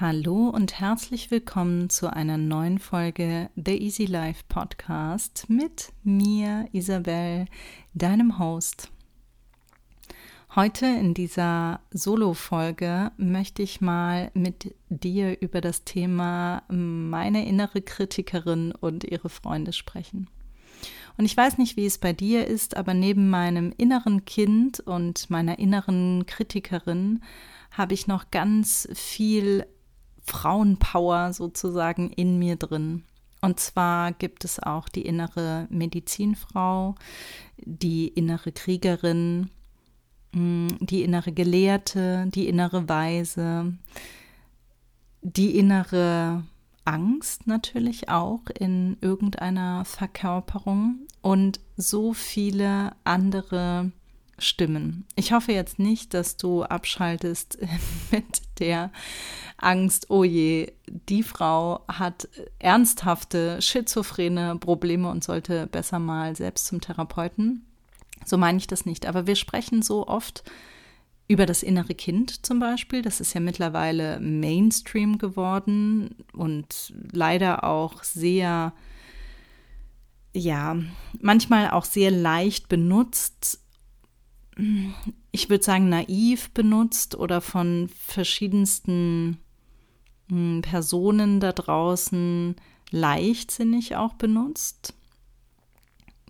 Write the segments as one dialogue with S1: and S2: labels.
S1: Hallo und herzlich willkommen zu einer neuen Folge The Easy Life Podcast mit mir, Isabel, deinem Host. Heute in dieser Solo-Folge möchte ich mal mit dir über das Thema meine innere Kritikerin und ihre Freunde sprechen. Und ich weiß nicht, wie es bei dir ist, aber neben meinem inneren Kind und meiner inneren Kritikerin habe ich noch ganz viel Frauenpower sozusagen in mir drin. Und zwar gibt es auch die innere Medizinfrau, die innere Kriegerin, mm, die innere Gelehrte, die innere Weise, die innere Angst natürlich auch in irgendeiner Verkörperung und so viele andere Stimmen. Ich hoffe jetzt nicht, dass du abschaltest mit der Angst, oh je, die Frau hat ernsthafte schizophrene Probleme und sollte besser mal selbst zum Therapeuten. So meine ich das nicht. Aber wir sprechen so oft über das innere Kind zum Beispiel. Das ist ja mittlerweile Mainstream geworden und leider auch sehr, ja, manchmal auch sehr leicht benutzt ich würde sagen, naiv benutzt oder von verschiedensten hm, Personen da draußen leichtsinnig auch benutzt.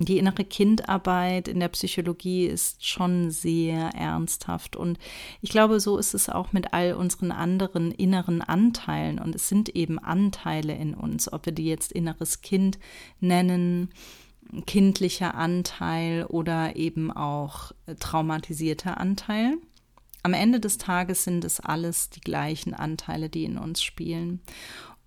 S1: Die innere Kindarbeit in der Psychologie ist schon sehr ernsthaft und ich glaube, so ist es auch mit all unseren anderen inneren Anteilen und es sind eben Anteile in uns, ob wir die jetzt inneres Kind nennen, kindlicher Anteil oder eben auch traumatisierter Anteil. Am Ende des Tages sind es alles die gleichen Anteile, die in uns spielen.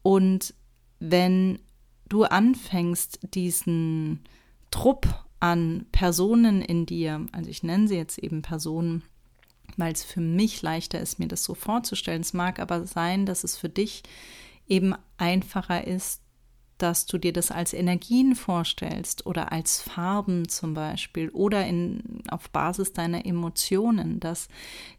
S1: Und wenn du anfängst, diesen Trupp an Personen in dir, also ich nenne sie jetzt eben Personen, weil es für mich leichter ist, mir das so vorzustellen. Es mag aber sein, dass es für dich eben einfacher ist, dass du dir das als Energien vorstellst oder als Farben zum Beispiel oder in, auf Basis deiner Emotionen, dass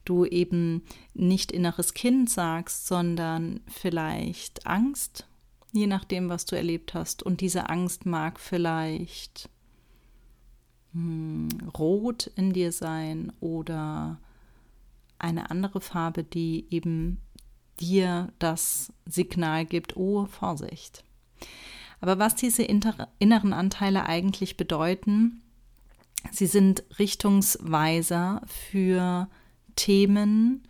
S1: du eben nicht inneres Kind sagst, sondern vielleicht Angst, je nachdem, was du erlebt hast. Und diese Angst mag vielleicht hm, rot in dir sein oder eine andere Farbe, die eben dir das Signal gibt, oh, Vorsicht. Aber was diese inneren Anteile eigentlich bedeuten, sie sind Richtungsweiser für Themen,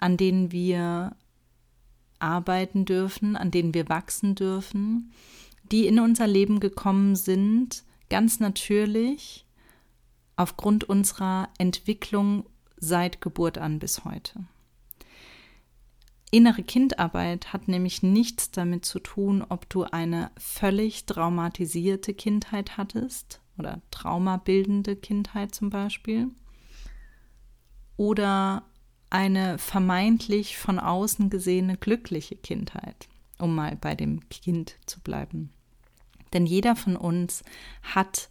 S1: an denen wir arbeiten dürfen, an denen wir wachsen dürfen, die in unser Leben gekommen sind, ganz natürlich aufgrund unserer Entwicklung seit Geburt an bis heute. Innere Kindarbeit hat nämlich nichts damit zu tun, ob du eine völlig traumatisierte Kindheit hattest oder traumabildende Kindheit zum Beispiel oder eine vermeintlich von außen gesehene glückliche Kindheit, um mal bei dem Kind zu bleiben. Denn jeder von uns hat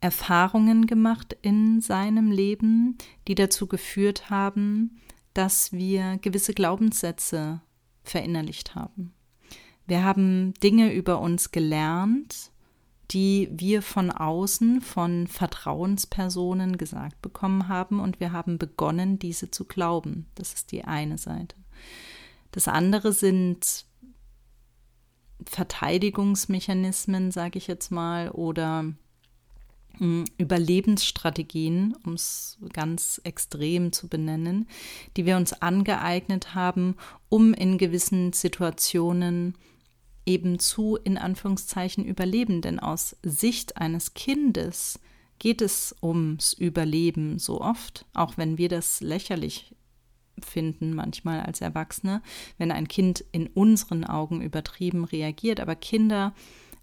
S1: Erfahrungen gemacht in seinem Leben, die dazu geführt haben, dass wir gewisse Glaubenssätze verinnerlicht haben. Wir haben Dinge über uns gelernt, die wir von außen, von Vertrauenspersonen gesagt bekommen haben und wir haben begonnen, diese zu glauben. Das ist die eine Seite. Das andere sind Verteidigungsmechanismen, sage ich jetzt mal, oder Überlebensstrategien, um es ganz extrem zu benennen, die wir uns angeeignet haben, um in gewissen Situationen eben zu, in Anführungszeichen, überleben. Denn aus Sicht eines Kindes geht es ums Überleben so oft, auch wenn wir das lächerlich finden manchmal als Erwachsene, wenn ein Kind in unseren Augen übertrieben reagiert. Aber Kinder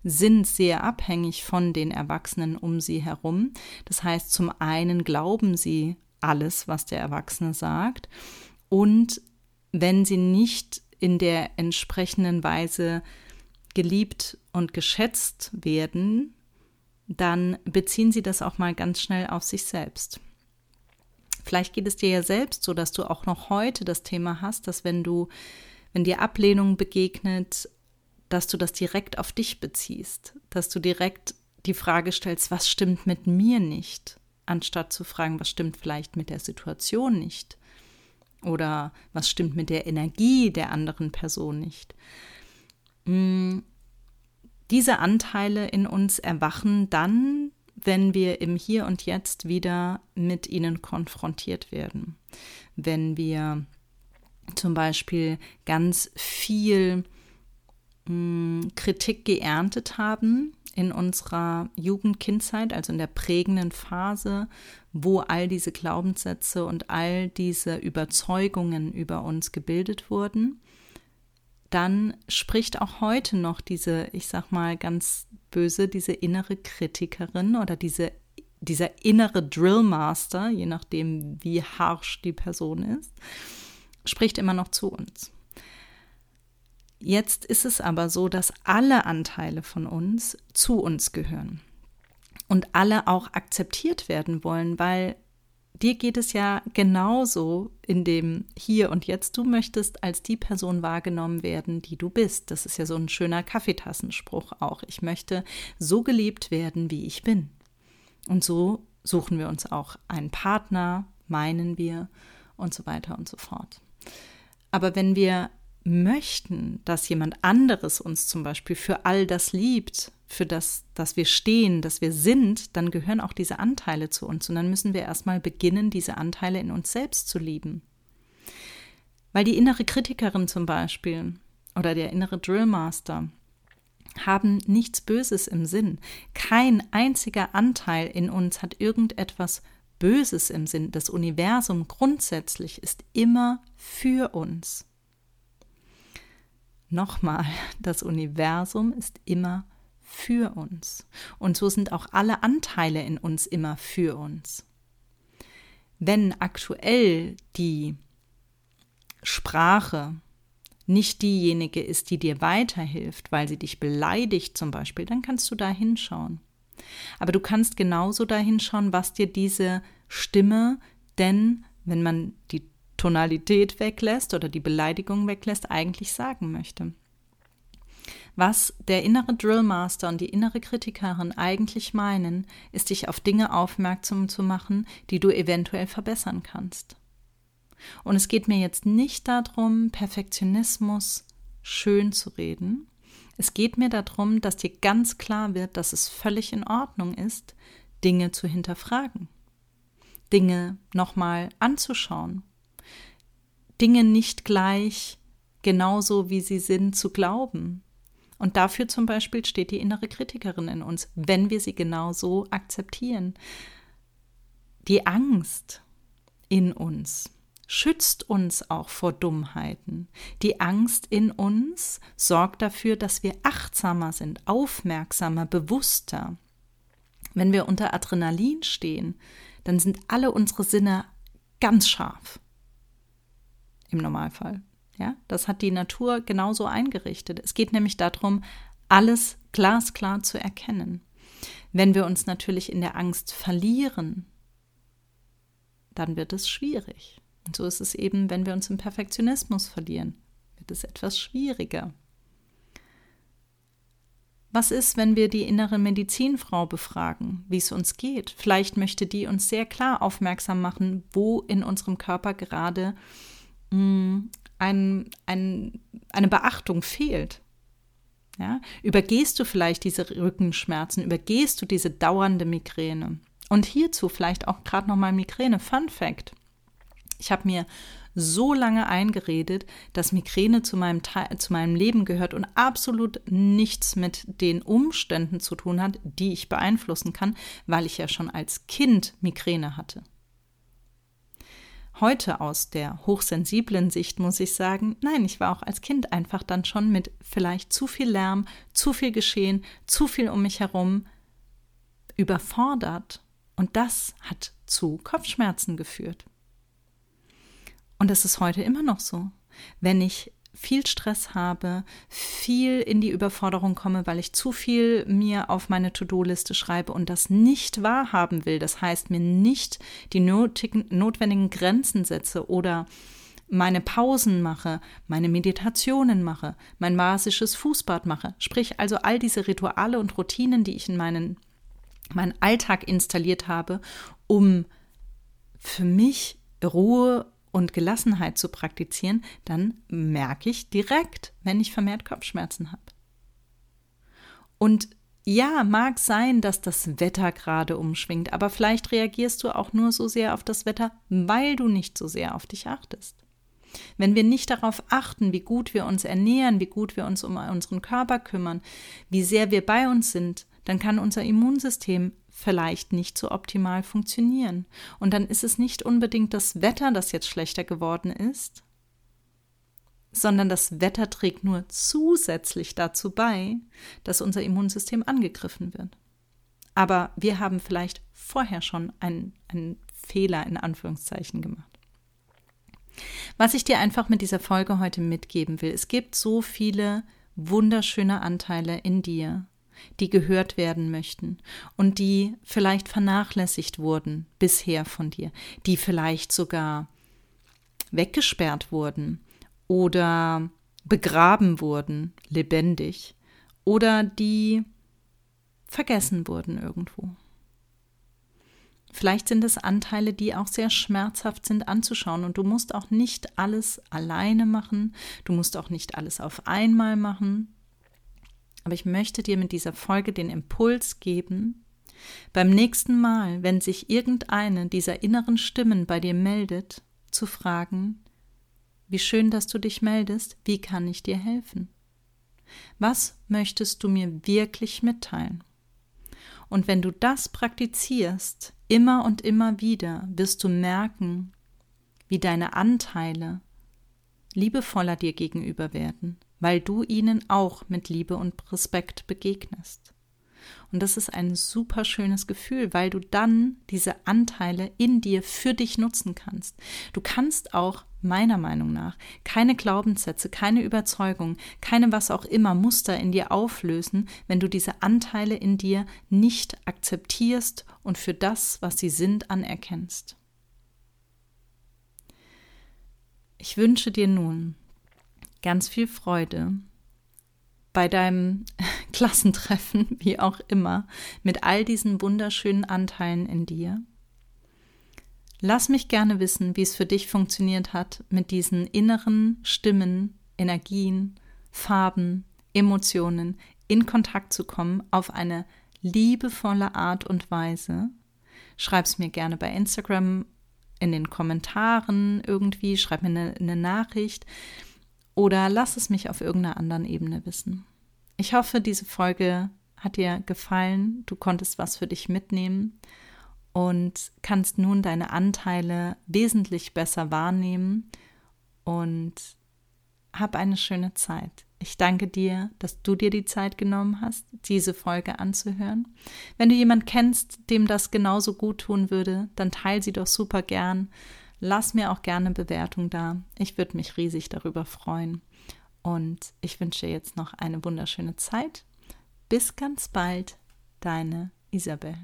S1: sind sehr abhängig von den Erwachsenen um sie herum. Das heißt, zum einen glauben sie alles, was der Erwachsene sagt. Und wenn sie nicht in der entsprechenden Weise geliebt und geschätzt werden, dann beziehen sie das auch mal ganz schnell auf sich selbst. Vielleicht geht es dir ja selbst so, dass du auch noch heute das Thema hast, dass wenn du, wenn dir Ablehnung begegnet, dass du das direkt auf dich beziehst, dass du direkt die Frage stellst, was stimmt mit mir nicht, anstatt zu fragen, was stimmt vielleicht mit der Situation nicht oder was stimmt mit der Energie der anderen Person nicht. Mm, diese Anteile in uns erwachen dann, wenn wir im Hier und Jetzt wieder mit ihnen konfrontiert werden. Wenn wir zum Beispiel ganz viel mh, Kritik geerntet haben in unserer Jugendkindzeit, also in der prägenden Phase, wo all diese Glaubenssätze und all diese Überzeugungen über uns gebildet wurden, dann spricht auch heute noch diese, ich sag mal ganz böse, diese innere Kritikerin oder diese, dieser innere Drillmaster, je nachdem, wie harsch die Person ist, spricht immer noch zu uns. Jetzt ist es aber so, dass alle Anteile von uns zu uns gehören und alle auch akzeptiert werden wollen, weil dir geht es ja genauso in dem Hier und Jetzt. Du möchtest als die Person wahrgenommen werden, die du bist. Das ist ja so ein schöner Kaffeetassenspruch auch. Ich möchte so geliebt werden, wie ich bin. Und so suchen wir uns auch einen Partner, meinen wir und so weiter und so fort. Aber wenn wir möchten, dass jemand anderes uns zum Beispiel für all das liebt, für das, dass wir stehen, dass wir sind, dann gehören auch diese Anteile zu uns. Und dann müssen wir erstmal beginnen, diese Anteile in uns selbst zu lieben. Weil die innere Kritikerin zum Beispiel oder der innere Drillmaster haben nichts Böses im Sinn. Kein einziger Anteil in uns hat irgendetwas Böses im Sinn. Das Universum grundsätzlich ist immer für uns. Nochmal, das Universum ist immer für uns. Und so sind auch alle Anteile in uns immer für uns. Wenn aktuell die Sprache nicht diejenige ist, die dir weiterhilft, weil sie dich beleidigt zum Beispiel, dann kannst du da hinschauen. Aber du kannst genauso da hinschauen, was dir diese Stimme denn, wenn man die Tonalität weglässt oder die Beleidigung weglässt, eigentlich sagen möchte. Was der innere Drillmaster und die innere Kritikerin eigentlich meinen, ist dich auf Dinge aufmerksam zu machen, die du eventuell verbessern kannst. Und es geht mir jetzt nicht darum, Perfektionismus schön zu reden. Es geht mir darum, dass dir ganz klar wird, dass es völlig in Ordnung ist, Dinge zu hinterfragen, Dinge nochmal anzuschauen Dinge nicht gleich genauso wie sie sind zu glauben. Und dafür zum Beispiel steht die innere Kritikerin in uns, wenn wir sie genauso akzeptieren. Die Angst in uns schützt uns auch vor Dummheiten. Die Angst in uns sorgt dafür, dass wir achtsamer sind, aufmerksamer, bewusster. Wenn wir unter Adrenalin stehen, dann sind alle unsere Sinne ganz scharf im Normalfall. Ja, das hat die Natur genauso eingerichtet. Es geht nämlich darum, alles glasklar zu erkennen. Wenn wir uns natürlich in der Angst verlieren, dann wird es schwierig. Und so ist es eben, wenn wir uns im Perfektionismus verlieren, wird es etwas schwieriger. Was ist, wenn wir die innere Medizinfrau befragen, wie es uns geht? Vielleicht möchte die uns sehr klar aufmerksam machen, wo in unserem Körper gerade Mm, ein, ein, eine Beachtung fehlt. Ja? Übergehst du vielleicht diese Rückenschmerzen, übergehst du diese dauernde Migräne? Und hierzu vielleicht auch gerade nochmal Migräne. Fun Fact. Ich habe mir so lange eingeredet, dass Migräne zu meinem, zu meinem Leben gehört und absolut nichts mit den Umständen zu tun hat, die ich beeinflussen kann, weil ich ja schon als Kind Migräne hatte. Heute aus der hochsensiblen Sicht muss ich sagen, nein, ich war auch als Kind einfach dann schon mit vielleicht zu viel Lärm, zu viel Geschehen, zu viel um mich herum überfordert. Und das hat zu Kopfschmerzen geführt. Und das ist heute immer noch so. Wenn ich viel Stress habe, viel in die Überforderung komme, weil ich zu viel mir auf meine To-Do-Liste schreibe und das nicht wahrhaben will. Das heißt, mir nicht die notwendigen Grenzen setze oder meine Pausen mache, meine Meditationen mache, mein basisches Fußbad mache. Sprich also all diese Rituale und Routinen, die ich in meinen, meinen Alltag installiert habe, um für mich Ruhe und Gelassenheit zu praktizieren, dann merke ich direkt, wenn ich vermehrt Kopfschmerzen habe. Und ja, mag sein, dass das Wetter gerade umschwingt, aber vielleicht reagierst du auch nur so sehr auf das Wetter, weil du nicht so sehr auf dich achtest. Wenn wir nicht darauf achten, wie gut wir uns ernähren, wie gut wir uns um unseren Körper kümmern, wie sehr wir bei uns sind, dann kann unser Immunsystem vielleicht nicht so optimal funktionieren. Und dann ist es nicht unbedingt das Wetter, das jetzt schlechter geworden ist, sondern das Wetter trägt nur zusätzlich dazu bei, dass unser Immunsystem angegriffen wird. Aber wir haben vielleicht vorher schon einen, einen Fehler in Anführungszeichen gemacht. Was ich dir einfach mit dieser Folge heute mitgeben will, es gibt so viele wunderschöne Anteile in dir, die gehört werden möchten und die vielleicht vernachlässigt wurden bisher von dir, die vielleicht sogar weggesperrt wurden oder begraben wurden, lebendig, oder die vergessen wurden irgendwo. Vielleicht sind es Anteile, die auch sehr schmerzhaft sind anzuschauen und du musst auch nicht alles alleine machen, du musst auch nicht alles auf einmal machen. Aber ich möchte dir mit dieser Folge den Impuls geben, beim nächsten Mal, wenn sich irgendeine dieser inneren Stimmen bei dir meldet, zu fragen, wie schön, dass du dich meldest, wie kann ich dir helfen? Was möchtest du mir wirklich mitteilen? Und wenn du das praktizierst, immer und immer wieder, wirst du merken, wie deine Anteile liebevoller dir gegenüber werden, weil du ihnen auch mit Liebe und Respekt begegnest. Und das ist ein super schönes Gefühl, weil du dann diese Anteile in dir für dich nutzen kannst. Du kannst auch meiner Meinung nach keine Glaubenssätze, keine Überzeugung, keine was auch immer Muster in dir auflösen, wenn du diese Anteile in dir nicht akzeptierst und für das, was sie sind, anerkennst. Ich wünsche dir nun ganz viel Freude bei deinem Klassentreffen, wie auch immer, mit all diesen wunderschönen Anteilen in dir. Lass mich gerne wissen, wie es für dich funktioniert hat, mit diesen inneren Stimmen, Energien, Farben, Emotionen in Kontakt zu kommen auf eine liebevolle Art und Weise. Schreib es mir gerne bei Instagram in den Kommentaren irgendwie, schreib mir eine, eine Nachricht oder lass es mich auf irgendeiner anderen Ebene wissen. Ich hoffe, diese Folge hat dir gefallen, du konntest was für dich mitnehmen und kannst nun deine Anteile wesentlich besser wahrnehmen und hab eine schöne Zeit. Ich danke dir, dass du dir die Zeit genommen hast, diese Folge anzuhören. Wenn du jemand kennst, dem das genauso gut tun würde, dann teile sie doch super gern. Lass mir auch gerne Bewertung da. Ich würde mich riesig darüber freuen. Und ich wünsche jetzt noch eine wunderschöne Zeit. Bis ganz bald, deine Isabel.